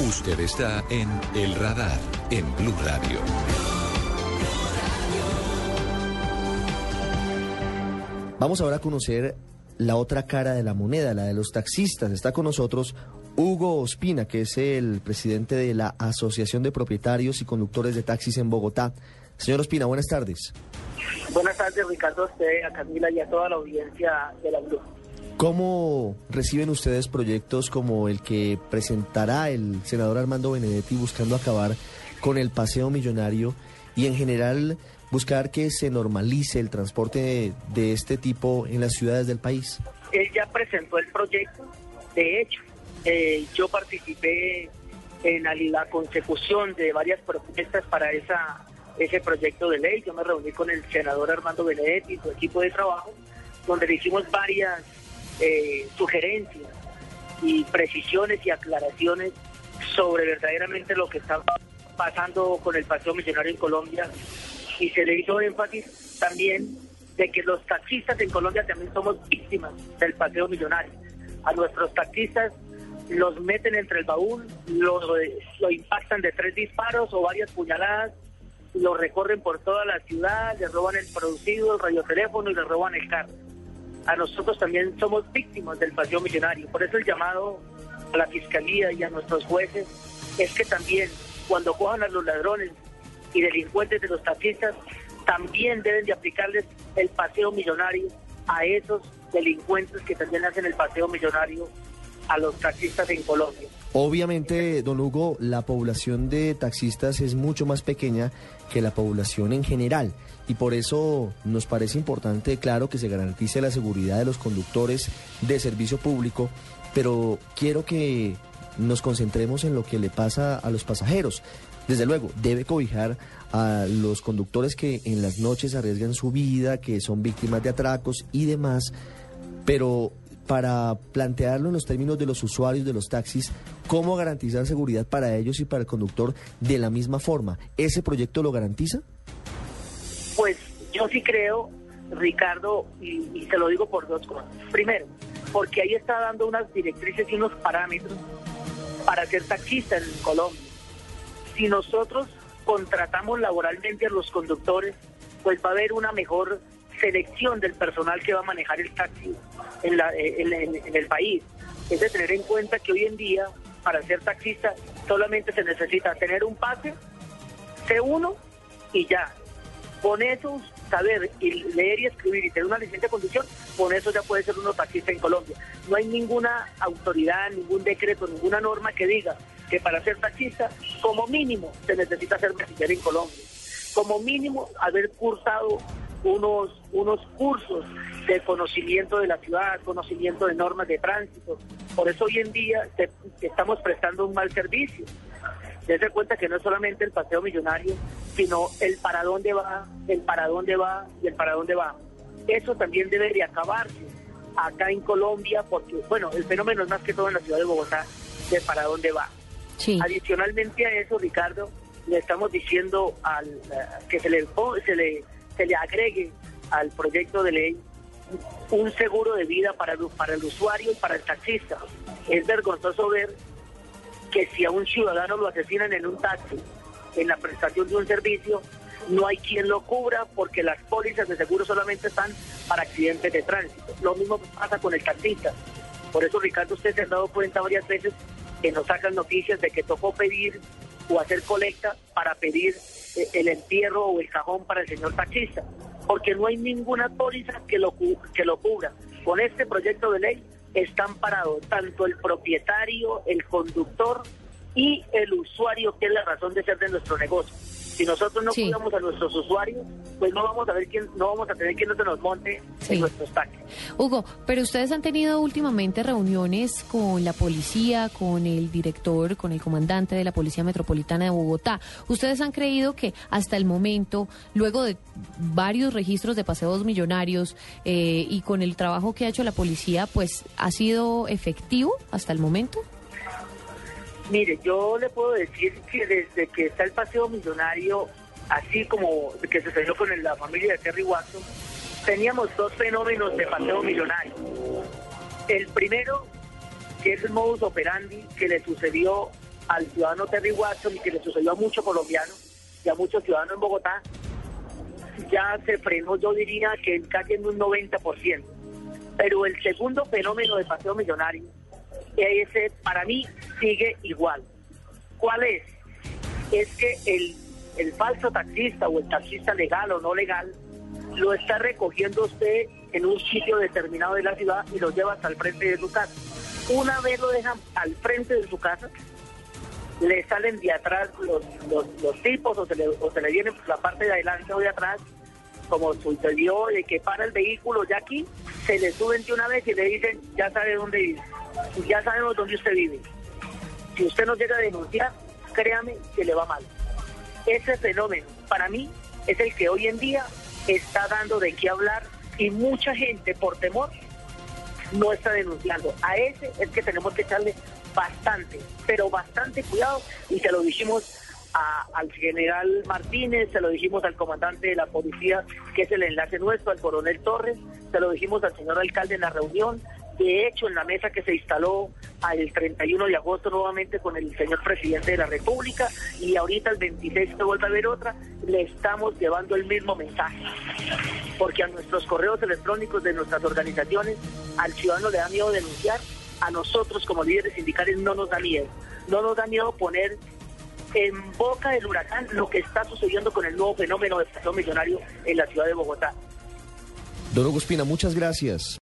Usted está en El Radar, en Blue Radio. Vamos ahora a conocer la otra cara de la moneda, la de los taxistas. Está con nosotros Hugo Ospina, que es el presidente de la Asociación de Propietarios y Conductores de Taxis en Bogotá. Señor Ospina, buenas tardes. Buenas tardes, Ricardo, a usted, a Camila y a toda la audiencia de la Blue. ¿Cómo reciben ustedes proyectos como el que presentará el senador Armando Benedetti buscando acabar con el paseo millonario y en general buscar que se normalice el transporte de, este tipo en las ciudades del país? Él ya presentó el proyecto, de hecho, eh, yo participé en la consecución de varias propuestas para esa ese proyecto de ley. Yo me reuní con el senador Armando Benedetti y su equipo de trabajo, donde le hicimos varias eh, sugerencias y precisiones y aclaraciones sobre verdaderamente lo que está pasando con el paseo millonario en Colombia y se le hizo énfasis también de que los taxistas en Colombia también somos víctimas del paseo millonario. A nuestros taxistas los meten entre el baúl, lo, lo impactan de tres disparos o varias puñaladas, lo recorren por toda la ciudad, le roban el producido, el radioteléfono y le roban el carro a nosotros también somos víctimas del paseo millonario. Por eso el llamado a la fiscalía y a nuestros jueces es que también cuando cojan a los ladrones y delincuentes de los taxistas, también deben de aplicarles el paseo millonario a esos delincuentes que también hacen el paseo millonario a los taxistas en Colombia. Obviamente, don Hugo, la población de taxistas es mucho más pequeña que la población en general y por eso nos parece importante, claro, que se garantice la seguridad de los conductores de servicio público, pero quiero que nos concentremos en lo que le pasa a los pasajeros. Desde luego, debe cobijar a los conductores que en las noches arriesgan su vida, que son víctimas de atracos y demás, pero para plantearlo en los términos de los usuarios de los taxis, cómo garantizar seguridad para ellos y para el conductor de la misma forma. ¿Ese proyecto lo garantiza? Pues yo sí creo, Ricardo, y, se lo digo por dos cosas. Primero, porque ahí está dando unas directrices y unos parámetros para ser taxista en Colombia. Si nosotros contratamos laboralmente a los conductores, pues va a haber una mejor selección del personal que va a manejar el taxi en, la, eh, el país. Es de tener en cuenta que hoy en día, para ser taxista, solamente se necesita tener un pase, C1 y ya. Con eso, saber y leer y escribir y tener una licencia de conducción, con eso ya puede ser uno taxista en Colombia. No hay ninguna autoridad, ningún decreto, ninguna norma que diga que para ser taxista, como mínimo, se necesita ser bachiller en Colombia. Como mínimo, haber cursado unos, unos cursos de conocimiento de la ciudad, conocimiento de normas de tránsito. Por eso hoy en día estamos prestando un mal servicio. Dense cuenta que no es solamente el paseo millonario, sino el para dónde va, el para dónde va y el para dónde va. Eso también debe de acabarse acá en Colombia, porque, bueno, el fenómeno es más que todo en la ciudad de Bogotá, de para dónde va. Adicionalmente a eso, Ricardo, le estamos diciendo al, eh, que se le, se le se le agregue al proyecto de ley un seguro de vida para, para el usuario y para el taxista. Es vergonzoso ver que si a un ciudadano lo asesinan en un taxi, en la prestación de un servicio, no hay quien lo cubra porque las pólizas de seguro solamente están para accidentes de tránsito. Lo mismo pasa con el taxista. Por eso, Ricardo, usted se ha dado cuenta varias veces que nos sacan noticias de que tocó pedir o hacer colecta para pedir eh, el entierro o el cajón para el señor taxista, porque no hay ninguna póliza que lo, que lo cubra. Con este proyecto de ley están parados tanto el propietario, el conductor y el usuario, que es la razón de ser de nuestro negocio. Si nosotros no cuidamos a nuestros usuarios, pues no vamos a ver quién, no vamos a tener quién se nos monte en nuestros taxis. Hugo, pero ustedes han tenido últimamente reuniones con la policía, con el director, con el comandante de la Policía Metropolitana de Bogotá. ¿Ustedes han creído que hasta el momento, luego de varios registros de paseos millonarios eh, y con el trabajo que ha hecho la policía, pues ha sido efectivo hasta el momento? Mire, yo le puedo decir que desde que está el paseo millonario, así como que sucedió con la familia de Terry Watson, teníamos dos fenómenos de paseo millonario. El primero, que es el modus operandi que le sucedió al ciudadano Terry Watson y que le sucedió a muchos colombianos y a muchos ciudadanos en Bogotá, ya se frenó, yo diría que casi en un 90%. Pero el segundo fenómeno de paseo millonario, ese para mí sigue igual. ¿Cuál es? Es que el, el falso taxista o el taxista legal o no legal lo está recogiendo usted en un sitio determinado de la ciudad y lo lleva hasta el frente de su casa. Una vez lo dejan al frente de su casa, le salen de atrás los, los, tipos o se, le, o se le vienen la parte de adelante o de atrás, como sucedió de que para el vehículo ya aquí, se le suben de una vez y le dicen, ya sabe dónde vive, ya sabemos dónde usted vive. Si usted no llega a denunciar, créame que le va mal. Ese fenómeno, para mí, es el que hoy en día está dando de qué hablar y mucha gente por temor no está denunciando. A ese es que tenemos que echarle bastante, pero bastante cuidado y se lo dijimos al general Martínez, se lo dijimos al comandante de la policía, que es el enlace nuestro, al coronel Torres, se lo dijimos al señor alcalde en la reunión, de hecho en la mesa que se instaló el 31 de agosto nuevamente con el señor presidente de la República y ahorita el 26 se vuelve a ver otra, le estamos llevando el mismo mensaje. Porque a nuestros correos electrónicos de nuestras organizaciones, al ciudadano le da miedo denunciar, a nosotros como líderes sindicales no nos da miedo. No nos da miedo poner en boca del huracán lo que está sucediendo con el nuevo fenómeno de paseo millonario en la ciudad de Bogotá. Don Hugo Espina, muchas gracias.